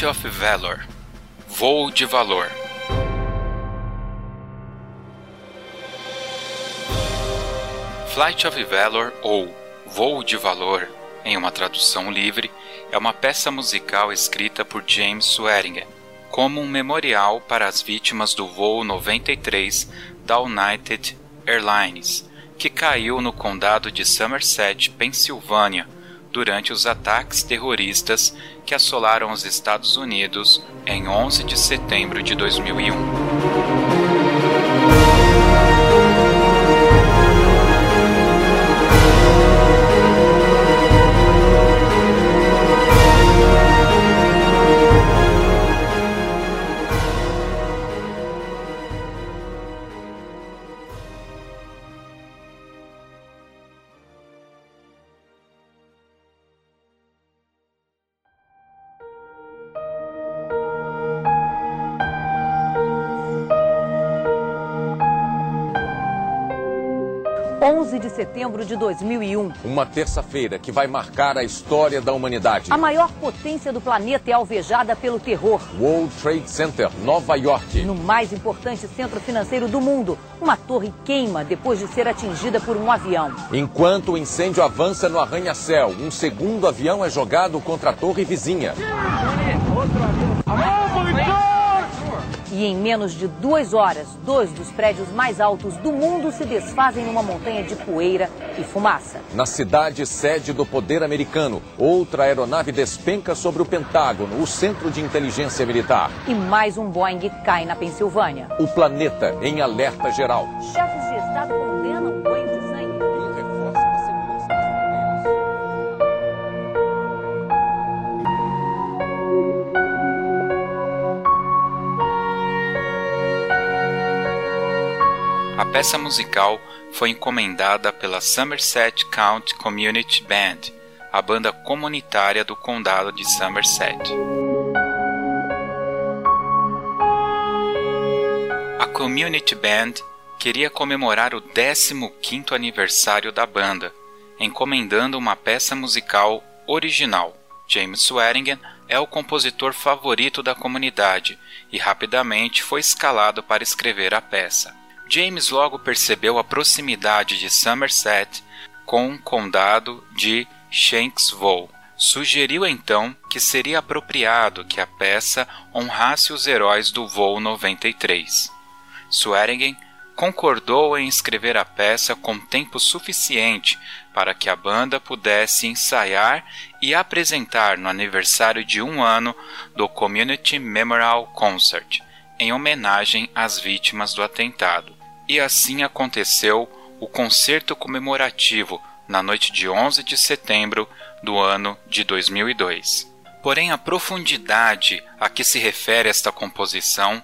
Flight of Valor. Voo de Valor. Flight of Valor ou Voo de Valor, em uma tradução livre, é uma peça musical escrita por James Swearingen como um memorial para as vítimas do voo 93 da United Airlines, que caiu no condado de Somerset, Pensilvânia, durante os ataques terroristas que assolaram os Estados Unidos em 11 de setembro de 2001. Setembro de 2001. Uma terça-feira que vai marcar a história da humanidade. A maior potência do planeta é alvejada pelo terror. World Trade Center, Nova York. No mais importante centro financeiro do mundo, uma torre queima depois de ser atingida por um avião. Enquanto o incêndio avança no arranha-céu, um segundo avião é jogado contra a torre vizinha. Outro avião. E em menos de duas horas, dois dos prédios mais altos do mundo se desfazem numa montanha de poeira e fumaça. Na cidade sede do poder americano, outra aeronave despenca sobre o Pentágono, o centro de inteligência militar. E mais um Boeing cai na Pensilvânia. O planeta em alerta geral. Chefes de Estado condenam banho peça musical foi encomendada pela Somerset County Community Band, a banda comunitária do condado de Somerset. A Community Band queria comemorar o 15º aniversário da banda, encomendando uma peça musical original. James Swearingen é o compositor favorito da comunidade e rapidamente foi escalado para escrever a peça. James logo percebeu a proximidade de Somerset com o condado de Shanksville. Sugeriu então que seria apropriado que a peça honrasse os heróis do voo 93. Swearingen concordou em escrever a peça com tempo suficiente para que a banda pudesse ensaiar e apresentar no aniversário de um ano do Community Memorial Concert, em homenagem às vítimas do atentado. E assim aconteceu o concerto comemorativo na noite de 11 de setembro do ano de 2002. Porém, a profundidade a que se refere esta composição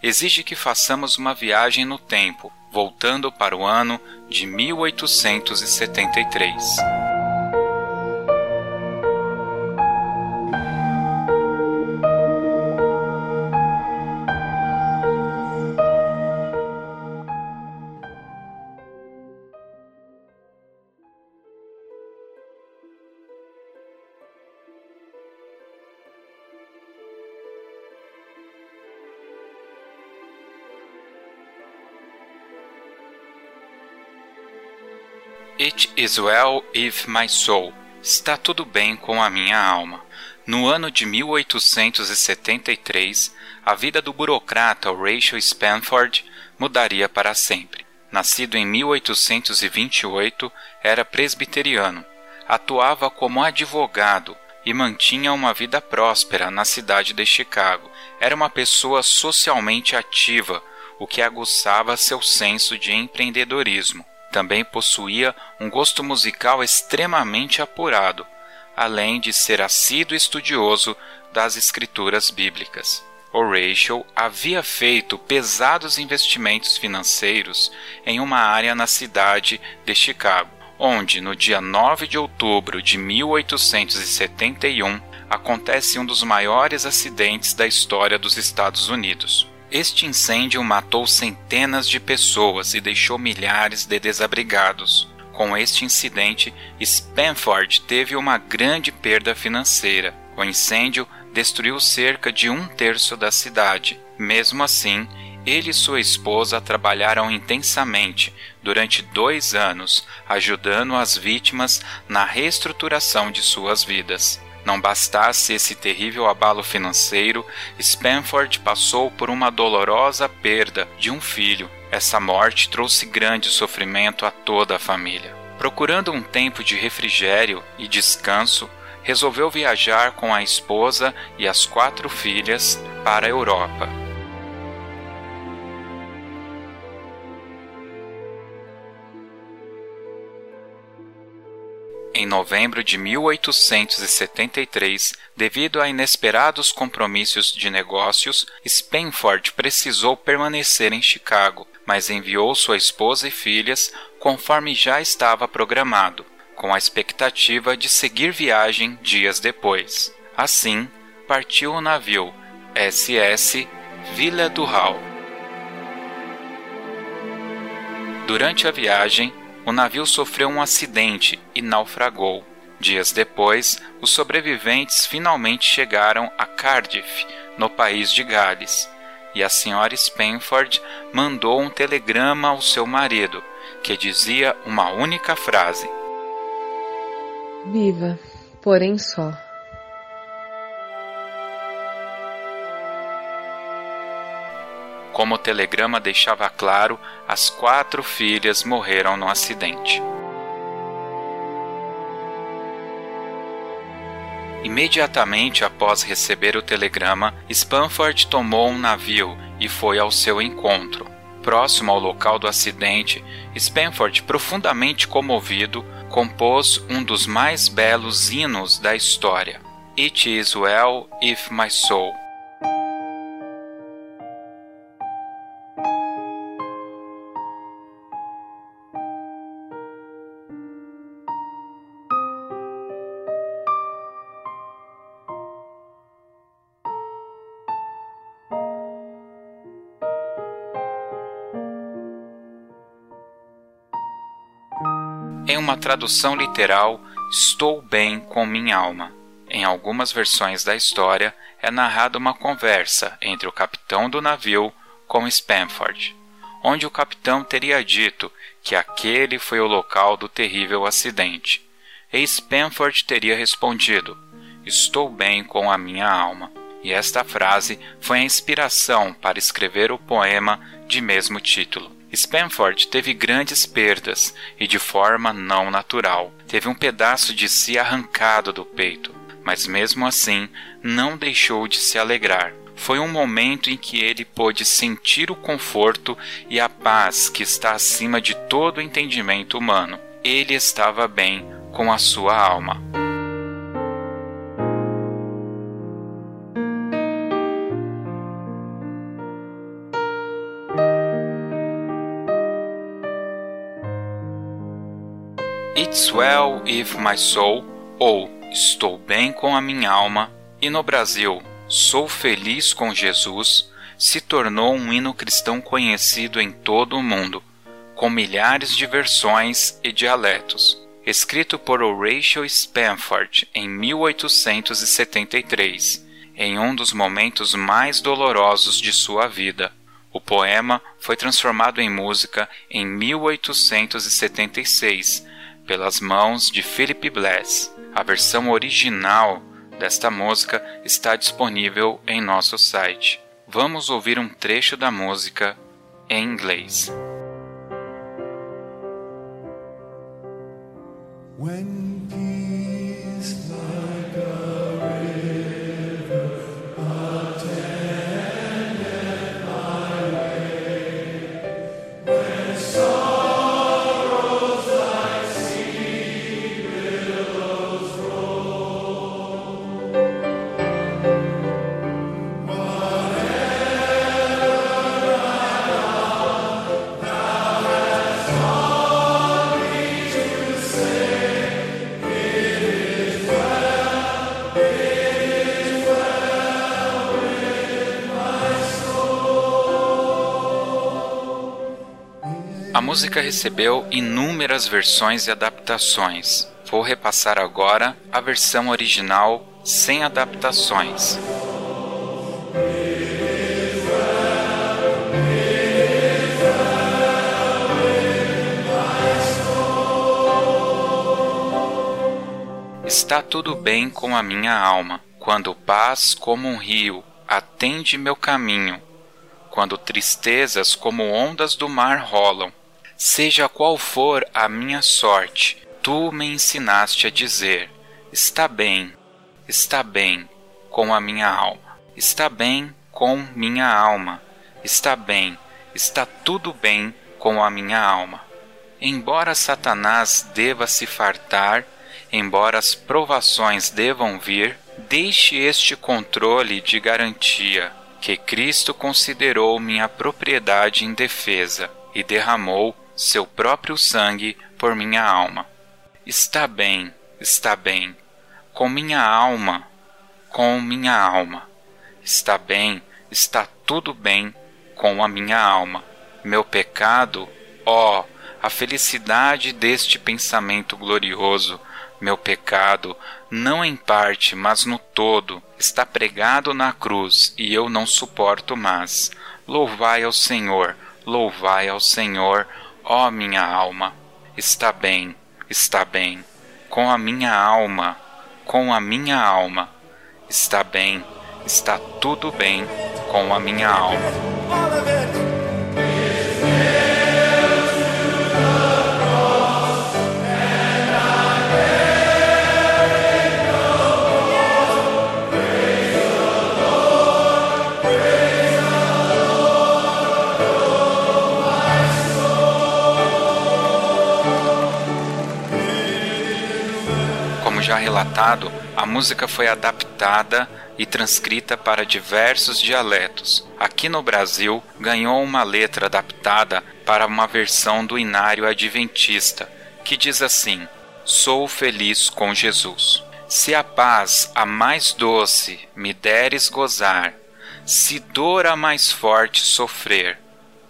exige que façamos uma viagem no tempo, voltando para o ano de 1873. It is well with my soul. Está tudo bem com a minha alma. No ano de 1873, a vida do burocrata Rachel Spanford mudaria para sempre. Nascido em 1828, era presbiteriano. Atuava como advogado e mantinha uma vida próspera na cidade de Chicago. Era uma pessoa socialmente ativa, o que aguçava seu senso de empreendedorismo. Também possuía um gosto musical extremamente apurado, além de ser assíduo estudioso das escrituras bíblicas. Horatio havia feito pesados investimentos financeiros em uma área na cidade de Chicago, onde, no dia 9 de outubro de 1871, acontece um dos maiores acidentes da história dos Estados Unidos. Este incêndio matou centenas de pessoas e deixou milhares de desabrigados. Com este incidente, Spanford teve uma grande perda financeira. O incêndio destruiu cerca de um terço da cidade. Mesmo assim, ele e sua esposa trabalharam intensamente durante dois anos, ajudando as vítimas na reestruturação de suas vidas. Não bastasse esse terrível abalo financeiro, Spanford passou por uma dolorosa perda de um filho. Essa morte trouxe grande sofrimento a toda a família. Procurando um tempo de refrigério e descanso, resolveu viajar com a esposa e as quatro filhas para a Europa. Em novembro de 1873, devido a inesperados compromissos de negócios, Spenford precisou permanecer em Chicago, mas enviou sua esposa e filhas conforme já estava programado, com a expectativa de seguir viagem dias depois. Assim, partiu o navio SS Villa do Hall. Durante a viagem, o navio sofreu um acidente e naufragou. Dias depois, os sobreviventes finalmente chegaram a Cardiff, no país de Gales, e a senhora Spenford mandou um telegrama ao seu marido, que dizia uma única frase: Viva, porém só. Como o telegrama deixava claro, as quatro filhas morreram no acidente. Imediatamente após receber o telegrama, Spanford tomou um navio e foi ao seu encontro. Próximo ao local do acidente, Spanford, profundamente comovido, compôs um dos mais belos hinos da história, It Is Well If My Soul. Tradução literal, estou bem com minha alma. Em algumas versões da história, é narrada uma conversa entre o capitão do navio com Spanford, onde o capitão teria dito que aquele foi o local do terrível acidente. E Spanford teria respondido: Estou bem com a minha alma. E esta frase foi a inspiração para escrever o poema de mesmo título. Spanford teve grandes perdas e de forma não natural. Teve um pedaço de si arrancado do peito, mas mesmo assim não deixou de se alegrar. Foi um momento em que ele pôde sentir o conforto e a paz que está acima de todo entendimento humano. Ele estava bem com a sua alma. Well With My Soul ou Estou Bem com a Minha Alma e no Brasil Sou Feliz com Jesus se tornou um hino cristão conhecido em todo o mundo, com milhares de versões e dialetos. Escrito por Horatio Spanford em 1873, em um dos momentos mais dolorosos de sua vida. O poema foi transformado em música em 1876 pelas mãos de Philip Bless. A versão original desta música está disponível em nosso site. Vamos ouvir um trecho da música em inglês. A música recebeu inúmeras versões e adaptações. Vou repassar agora a versão original sem adaptações. Está tudo bem com a minha alma, quando paz como um rio atende meu caminho, quando tristezas como ondas do mar rolam, Seja qual for a minha sorte, tu me ensinaste a dizer: está bem, está bem com a minha alma, está bem com minha alma, está bem, está tudo bem com a minha alma. Embora Satanás deva se fartar, embora as provações devam vir, deixe este controle de garantia que Cristo considerou minha propriedade indefesa e derramou seu próprio sangue por minha alma. Está bem, está bem, com minha alma, com minha alma. Está bem, está tudo bem com a minha alma. Meu pecado, ó, a felicidade deste pensamento glorioso, meu pecado, não em parte, mas no todo, está pregado na cruz e eu não suporto mais. Louvai ao Senhor, louvai ao Senhor, Ó oh, minha alma, está bem, está bem, com a minha alma, com a minha alma, está bem, está tudo bem com a minha alma. Já relatado, a música foi adaptada e transcrita para diversos dialetos. Aqui no Brasil, ganhou uma letra adaptada para uma versão do Inário Adventista, que diz assim: Sou feliz com Jesus. Se a paz, a mais doce, me deres gozar, se dor a mais forte sofrer,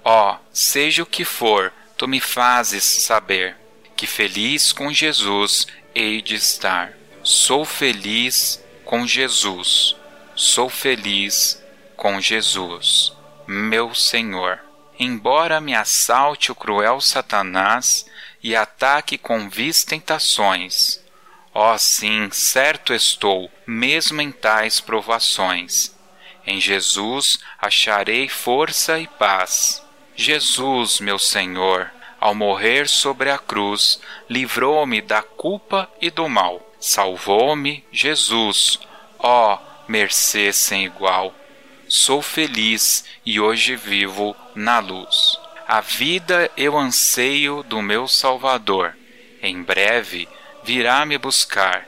ó, seja o que for, tu me fazes saber que feliz com Jesus hei de estar. Sou feliz com Jesus. Sou feliz com Jesus, meu Senhor. Embora me assalte o cruel Satanás e ataque com vis tentações, ó oh, sim, certo estou, mesmo em tais provações. Em Jesus acharei força e paz. Jesus, meu Senhor, ao morrer sobre a cruz, livrou-me da culpa e do mal. Salvou-me Jesus, ó oh, mercê sem igual. Sou feliz e hoje vivo na luz. A vida eu anseio do meu Salvador. Em breve virá me buscar,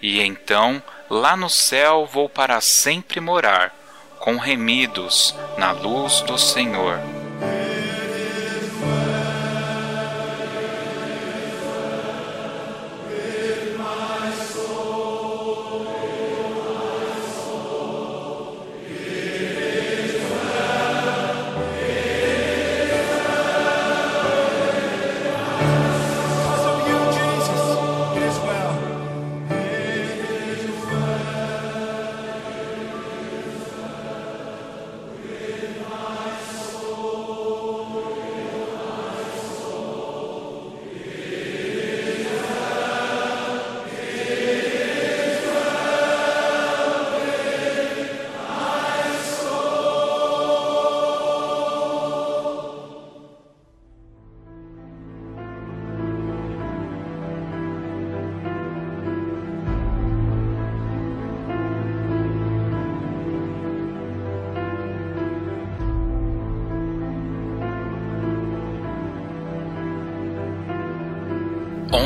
e então lá no céu vou para sempre morar, com remidos na luz do Senhor.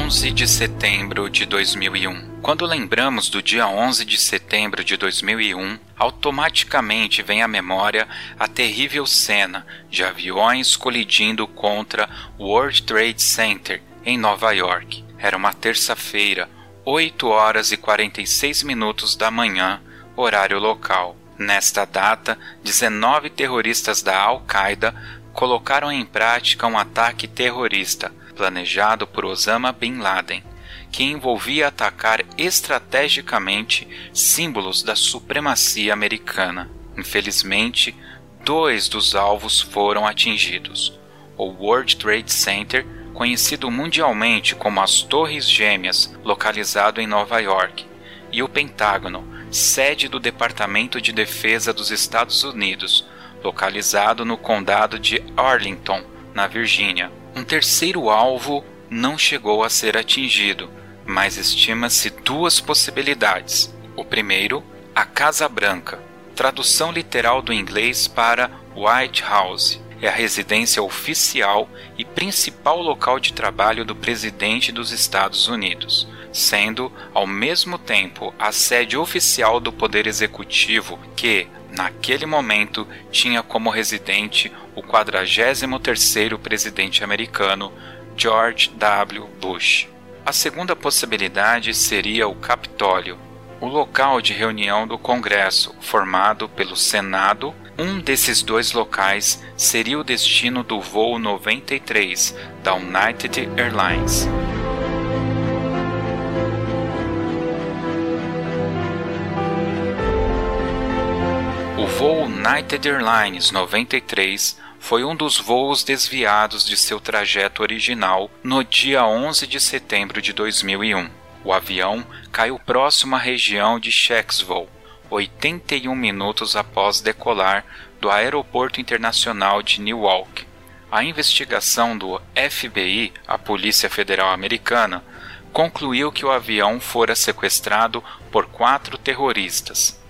11 de setembro de 2001. Quando lembramos do dia 11 de setembro de 2001, automaticamente vem à memória a terrível cena de aviões colidindo contra o World Trade Center em Nova York. Era uma terça-feira, 8 horas e 46 minutos da manhã, horário local. Nesta data, 19 terroristas da Al-Qaeda colocaram em prática um ataque terrorista planejado por Osama Bin Laden, que envolvia atacar estrategicamente símbolos da supremacia americana. Infelizmente, dois dos alvos foram atingidos: o World Trade Center, conhecido mundialmente como as Torres Gêmeas, localizado em Nova York, e o Pentágono, sede do Departamento de Defesa dos Estados Unidos, localizado no condado de Arlington, na Virgínia. Um terceiro alvo não chegou a ser atingido, mas estima-se duas possibilidades. O primeiro, a Casa Branca, tradução literal do inglês para White House, é a residência oficial e principal local de trabalho do presidente dos Estados Unidos, sendo, ao mesmo tempo, a sede oficial do Poder Executivo que, naquele momento, tinha como residente o 43º presidente americano, George W. Bush. A segunda possibilidade seria o Capitólio, o local de reunião do Congresso, formado pelo Senado. Um desses dois locais seria o destino do voo 93 da United Airlines. O voo United Airlines 93 foi um dos voos desviados de seu trajeto original no dia 11 de setembro de 2001. O avião caiu próximo à região de Shexville, 81 minutos após decolar do Aeroporto Internacional de Newark. A investigação do FBI, a Polícia Federal Americana, concluiu que o avião fora sequestrado por quatro terroristas.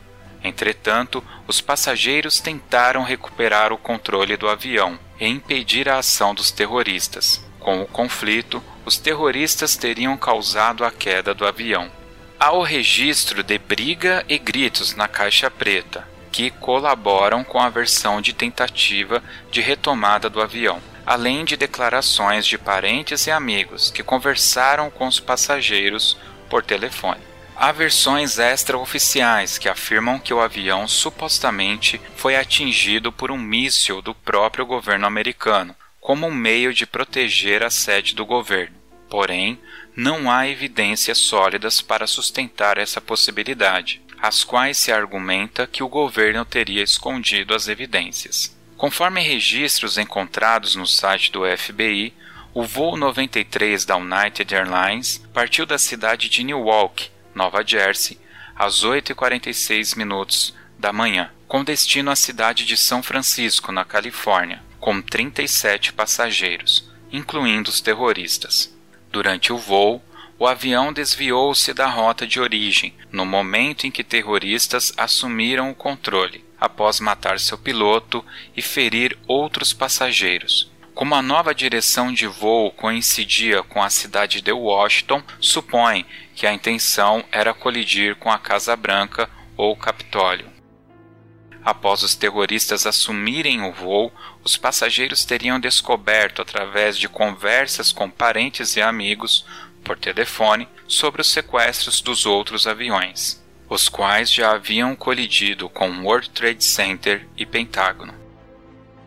Entretanto, os passageiros tentaram recuperar o controle do avião e impedir a ação dos terroristas. Com o conflito, os terroristas teriam causado a queda do avião. Há o registro de briga e gritos na caixa preta, que colaboram com a versão de tentativa de retomada do avião, além de declarações de parentes e amigos que conversaram com os passageiros por telefone. Há versões extraoficiais que afirmam que o avião supostamente foi atingido por um míssil do próprio governo americano, como um meio de proteger a sede do governo. Porém, não há evidências sólidas para sustentar essa possibilidade, as quais se argumenta que o governo teria escondido as evidências. Conforme registros encontrados no site do FBI, o voo 93 da United Airlines partiu da cidade de Newark, Nova Jersey, às 8h46 minutos da manhã, com destino à cidade de São Francisco, na Califórnia com 37 passageiros, incluindo os terroristas. Durante o voo, o avião desviou-se da rota de origem no momento em que terroristas assumiram o controle, após matar seu piloto e ferir outros passageiros. Como a nova direção de voo coincidia com a cidade de Washington, supõe que a intenção era colidir com a Casa Branca ou Capitólio. Após os terroristas assumirem o voo, os passageiros teriam descoberto, através de conversas com parentes e amigos por telefone, sobre os sequestros dos outros aviões, os quais já haviam colidido com World Trade Center e Pentágono.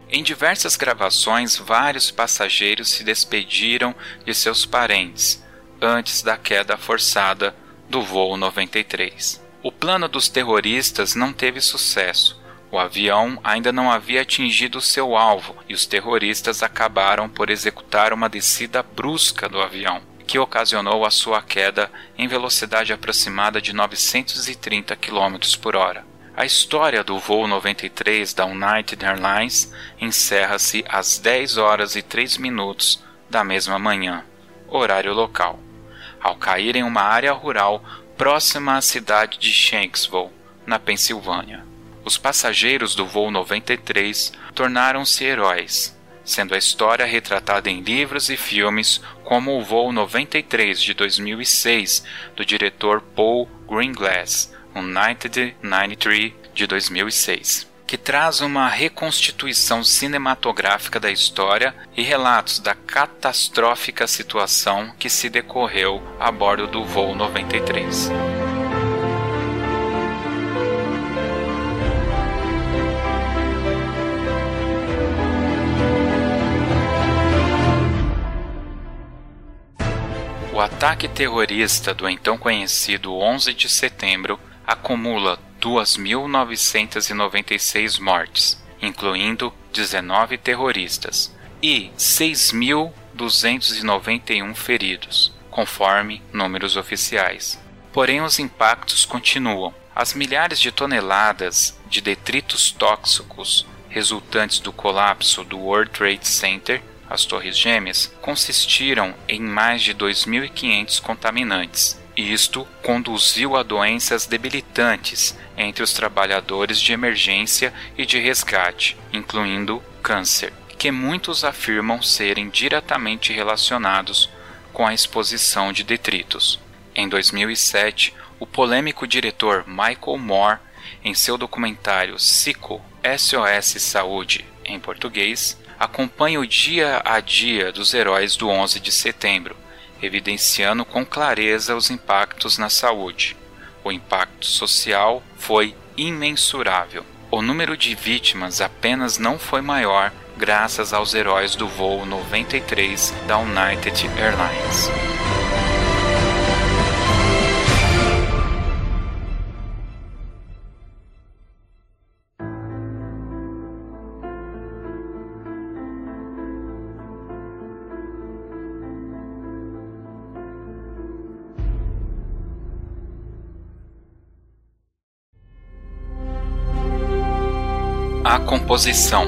Em diversas gravações, vários passageiros se despediram de seus parentes antes da queda forçada do voo 93. O plano dos terroristas não teve sucesso o avião ainda não havia atingido seu alvo e os terroristas acabaram por executar uma descida brusca do avião, que ocasionou a sua queda em velocidade aproximada de 930 km por hora. A história do voo 93 da United Airlines encerra-se às 10 horas e 3 minutos da mesma manhã, horário local, ao cair em uma área rural próxima à cidade de Shanksville, na Pensilvânia. Os passageiros do voo 93 tornaram-se heróis. sendo a história retratada em livros e filmes como o Voo 93 de 2006 do diretor Paul Greengrass, United 93 de 2006 que traz uma reconstituição cinematográfica da história e relatos da catastrófica situação que se decorreu a bordo do voo 93. O ataque terrorista do então conhecido 11 de setembro acumula 2.996 mortes, incluindo 19 terroristas, e 6.291 feridos, conforme números oficiais. Porém, os impactos continuam. As milhares de toneladas de detritos tóxicos resultantes do colapso do World Trade Center, as Torres Gêmeas, consistiram em mais de 2.500 contaminantes, isto conduziu a doenças debilitantes entre os trabalhadores de emergência e de resgate, incluindo câncer, que muitos afirmam serem diretamente relacionados com a exposição de detritos. Em 2007, o polêmico diretor Michael Moore, em seu documentário Cico SOS Saúde, em português, acompanha o dia a dia dos heróis do 11 de setembro evidenciando com clareza os impactos na saúde. O impacto social foi imensurável. O número de vítimas apenas não foi maior graças aos heróis do voo 93 da United Airlines. A composição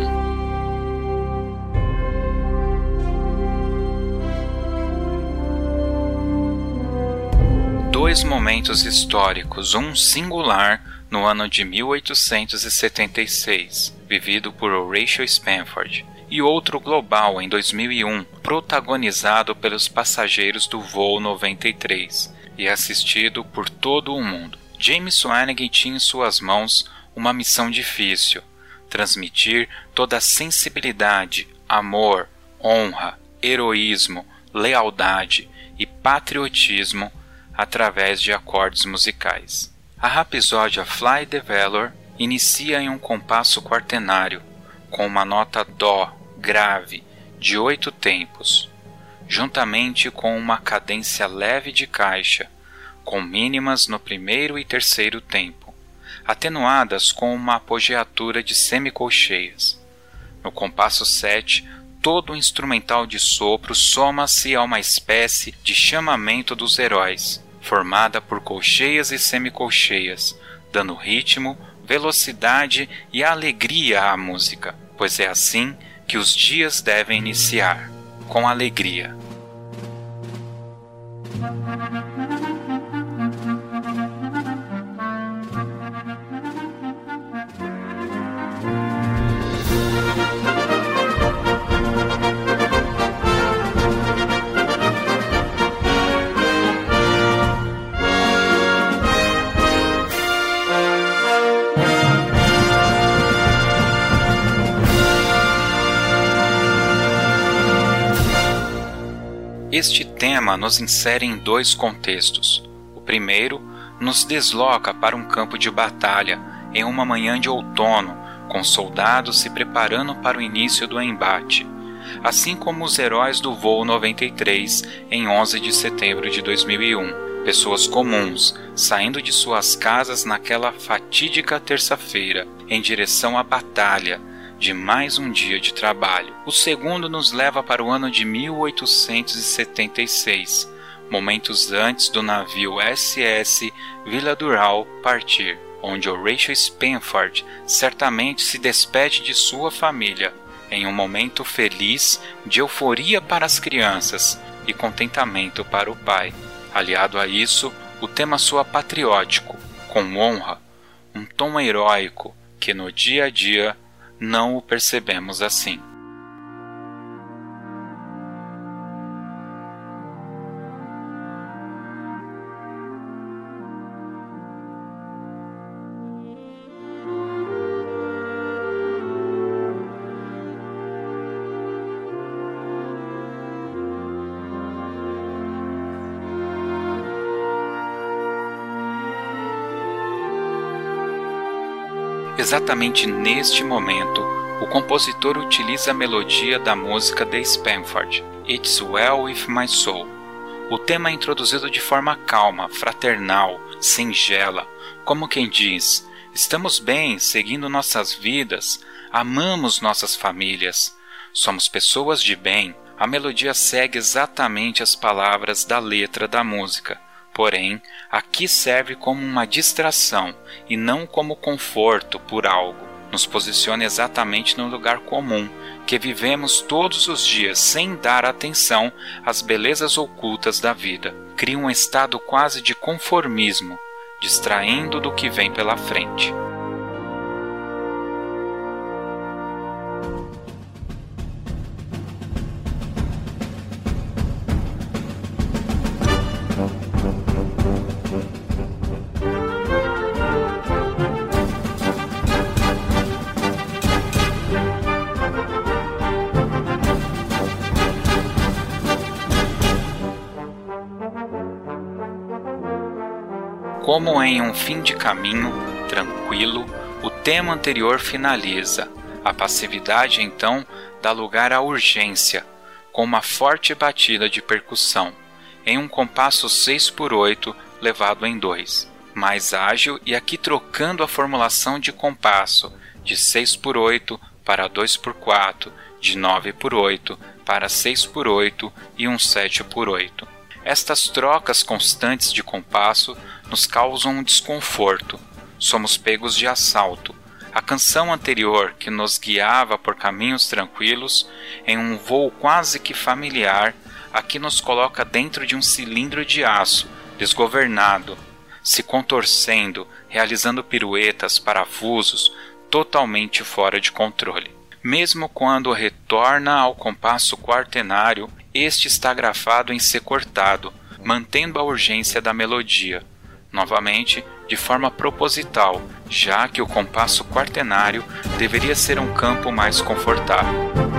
Dois momentos históricos, um singular no ano de 1876, vivido por Horatio Spanford, e outro global em 2001, protagonizado pelos passageiros do voo 93 e assistido por todo o mundo. James Swanigan tinha em suas mãos uma missão difícil, transmitir toda a sensibilidade, amor, honra, heroísmo, lealdade e patriotismo através de acordes musicais. A rapsódia Fly the Valor inicia em um compasso quaternário, com uma nota Dó grave de oito tempos, juntamente com uma cadência leve de caixa, com mínimas no primeiro e terceiro tempo atenuadas com uma apogeatura de semicolcheias. No compasso 7, todo o instrumental de sopro soma-se a uma espécie de chamamento dos heróis, formada por colcheias e semicolcheias, dando ritmo, velocidade e alegria à música, pois é assim que os dias devem iniciar, com alegria. Nos insere em dois contextos. O primeiro nos desloca para um campo de batalha em uma manhã de outono, com soldados se preparando para o início do embate, assim como os heróis do voo 93 em 11 de setembro de 2001, pessoas comuns saindo de suas casas naquela fatídica terça-feira em direção à batalha de mais um dia de trabalho. O segundo nos leva para o ano de 1876, momentos antes do navio SS Vila Dural partir, onde Horatio Spenford certamente se despede de sua família, em um momento feliz de euforia para as crianças e contentamento para o pai. Aliado a isso, o tema soa patriótico, com honra, um tom heróico que no dia a dia não o percebemos assim. Exatamente neste momento, o compositor utiliza a melodia da música de Spanford, It's Well With My Soul. O tema é introduzido de forma calma, fraternal, singela, como quem diz: estamos bem, seguindo nossas vidas, amamos nossas famílias, somos pessoas de bem. A melodia segue exatamente as palavras da letra da música Porém, aqui serve como uma distração e não como conforto por algo. Nos posiciona exatamente no lugar comum, que vivemos todos os dias sem dar atenção às belezas ocultas da vida. Cria um estado quase de conformismo, distraindo do que vem pela frente. Fim de caminho, tranquilo, o tema anterior finaliza. A passividade então dá lugar à urgência, com uma forte batida de percussão, em um compasso 6 por 8 levado em 2, mais ágil e aqui trocando a formulação de compasso de 6 por 8 para 2 por 4, de 9 por 8 para 6 por 8 e um 7 por 8. Estas trocas constantes de compasso nos causam um desconforto. Somos pegos de assalto. A canção anterior, que nos guiava por caminhos tranquilos, em um voo quase que familiar, aqui nos coloca dentro de um cilindro de aço, desgovernado, se contorcendo, realizando piruetas, parafusos, totalmente fora de controle. Mesmo quando retorna ao compasso quaternário, este está grafado em C cortado, mantendo a urgência da melodia novamente de forma proposital, já que o compasso quaternário deveria ser um campo mais confortável.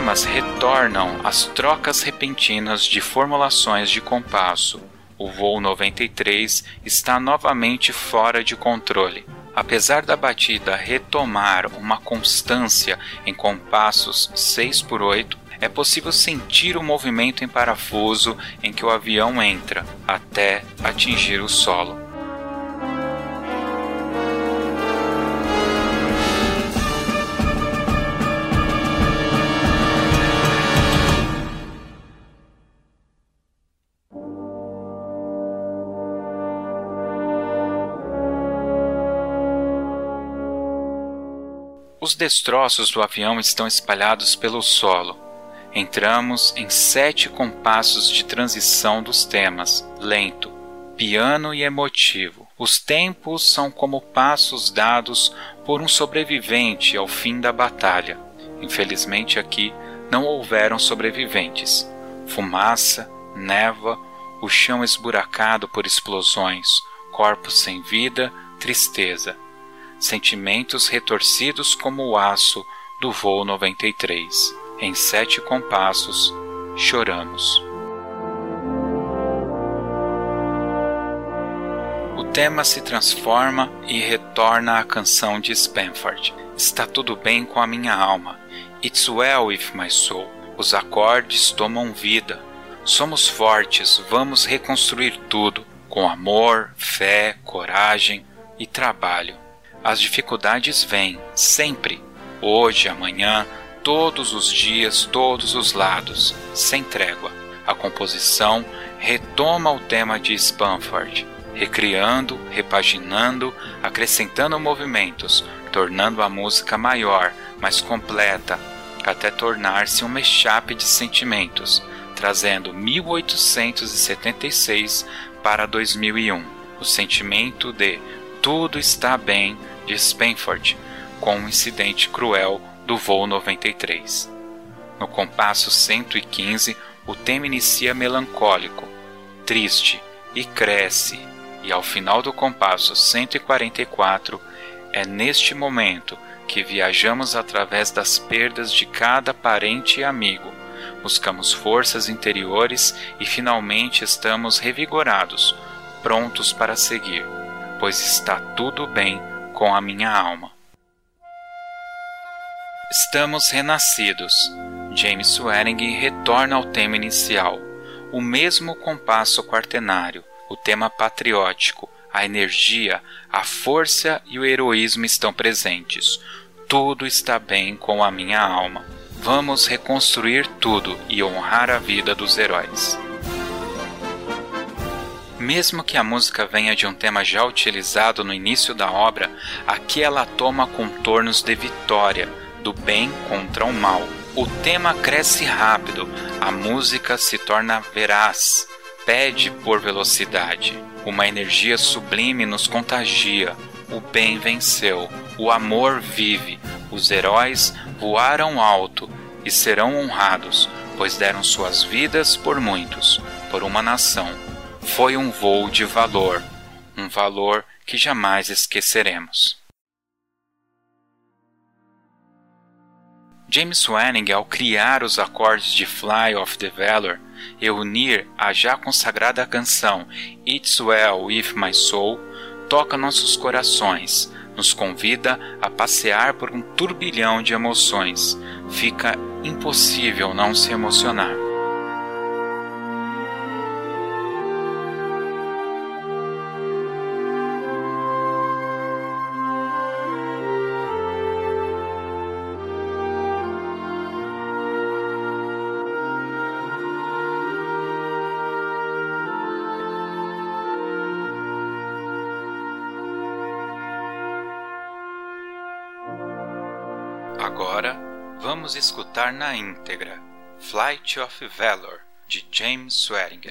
Temas retornam às trocas repentinas de formulações de compasso. O voo 93 está novamente fora de controle. Apesar da batida retomar uma constância em compassos 6 por 8, é possível sentir o movimento em parafuso em que o avião entra até atingir o solo. Os destroços do avião estão espalhados pelo solo. Entramos em sete compassos de transição dos temas, lento, piano e emotivo. Os tempos são como passos dados por um sobrevivente ao fim da batalha. Infelizmente aqui não houveram sobreviventes. Fumaça, névoa, o chão esburacado por explosões, corpos sem vida, tristeza sentimentos retorcidos como o aço do voo 93. Em sete compassos, choramos. O tema se transforma e retorna à canção de Spanford. Está tudo bem com a minha alma. It's well with my soul. Os acordes tomam vida. Somos fortes, vamos reconstruir tudo com amor, fé, coragem e trabalho. As dificuldades vêm, sempre, hoje, amanhã, todos os dias, todos os lados, sem trégua. A composição retoma o tema de Spanford, recriando, repaginando, acrescentando movimentos, tornando a música maior, mais completa, até tornar-se um mashup de sentimentos, trazendo 1876 para 2001, o sentimento de tudo está bem de Spanford, com um incidente cruel do voo 93. No compasso 115, o tema inicia melancólico, triste, e cresce, e ao final do compasso 144, é neste momento que viajamos através das perdas de cada parente e amigo, buscamos forças interiores e finalmente estamos revigorados, prontos para seguir, pois está tudo bem com a minha alma. Estamos renascidos. James Swearing retorna ao tema inicial, o mesmo compasso quaternário, o tema patriótico, a energia, a força e o heroísmo estão presentes. Tudo está bem com a minha alma. Vamos reconstruir tudo e honrar a vida dos heróis. Mesmo que a música venha de um tema já utilizado no início da obra, aqui ela toma contornos de vitória, do bem contra o mal. O tema cresce rápido, a música se torna veraz, pede por velocidade. Uma energia sublime nos contagia. O bem venceu, o amor vive. Os heróis voaram alto e serão honrados, pois deram suas vidas por muitos, por uma nação. Foi um voo de valor, um valor que jamais esqueceremos. James Wanning, ao criar os acordes de Fly of the Valor e unir a já consagrada canção It's Well With My Soul, toca nossos corações, nos convida a passear por um turbilhão de emoções. Fica impossível não se emocionar. Vamos escutar na íntegra Flight of Valor, de James Swearingen.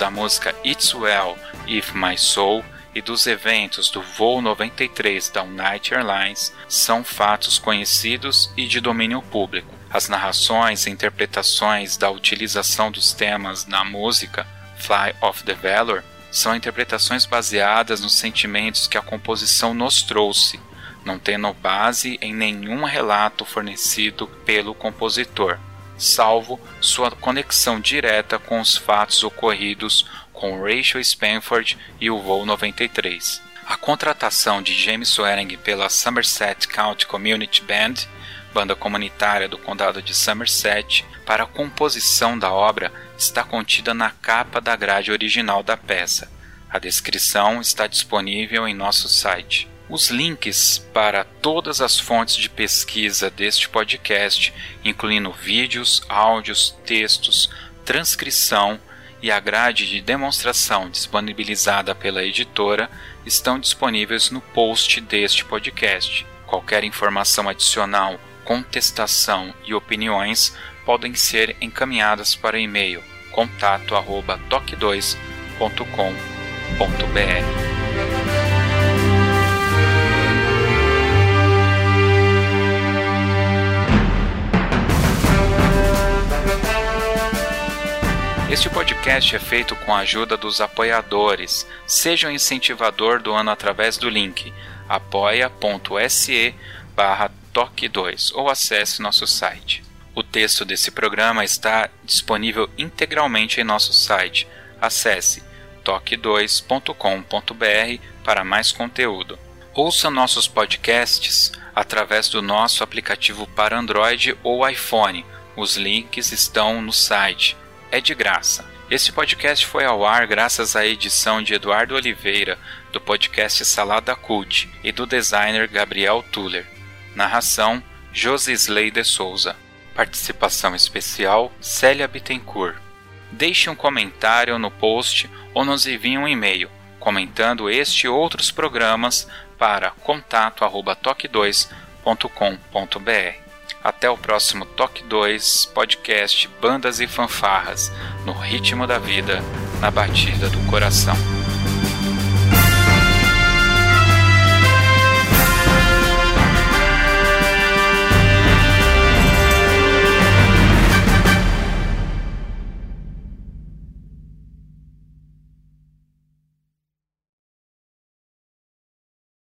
Da música It's Well If My Soul e dos eventos do voo 93 da United Airlines são fatos conhecidos e de domínio público. As narrações e interpretações da utilização dos temas na música Fly of the Valor são interpretações baseadas nos sentimentos que a composição nos trouxe, não tendo base em nenhum relato fornecido pelo compositor, salvo sua conexão direta com os fatos ocorridos com Rachel Spanford e o voo 93. A contratação de James Swearing pela Somerset County Community Band, banda comunitária do condado de Somerset, para a composição da obra está contida na capa da grade original da peça. A descrição está disponível em nosso site. Os links para todas as fontes de pesquisa deste podcast, incluindo vídeos, áudios, textos, transcrição e a grade de demonstração disponibilizada pela editora, estão disponíveis no post deste podcast. Qualquer informação adicional, contestação e opiniões podem ser encaminhadas para e-mail contato@toque2.com.br. Este podcast é feito com a ajuda dos apoiadores. Seja um incentivador do ano através do link apoia.se barra toque 2 ou acesse nosso site. O texto desse programa está disponível integralmente em nosso site. Acesse toque2.com.br para mais conteúdo. Ouça nossos podcasts através do nosso aplicativo para Android ou iPhone. Os links estão no site é de graça. Esse podcast foi ao ar graças à edição de Eduardo Oliveira, do podcast Salada Cult, e do designer Gabriel Tuller. Narração: Josisley de Souza. Participação especial: Célia Bittencourt. Deixe um comentário no post ou nos envie um e-mail comentando este e outros programas para contato@toque2.com.br. Até o próximo Toque 2 podcast Bandas e Fanfarras, no ritmo da vida, na batida do coração.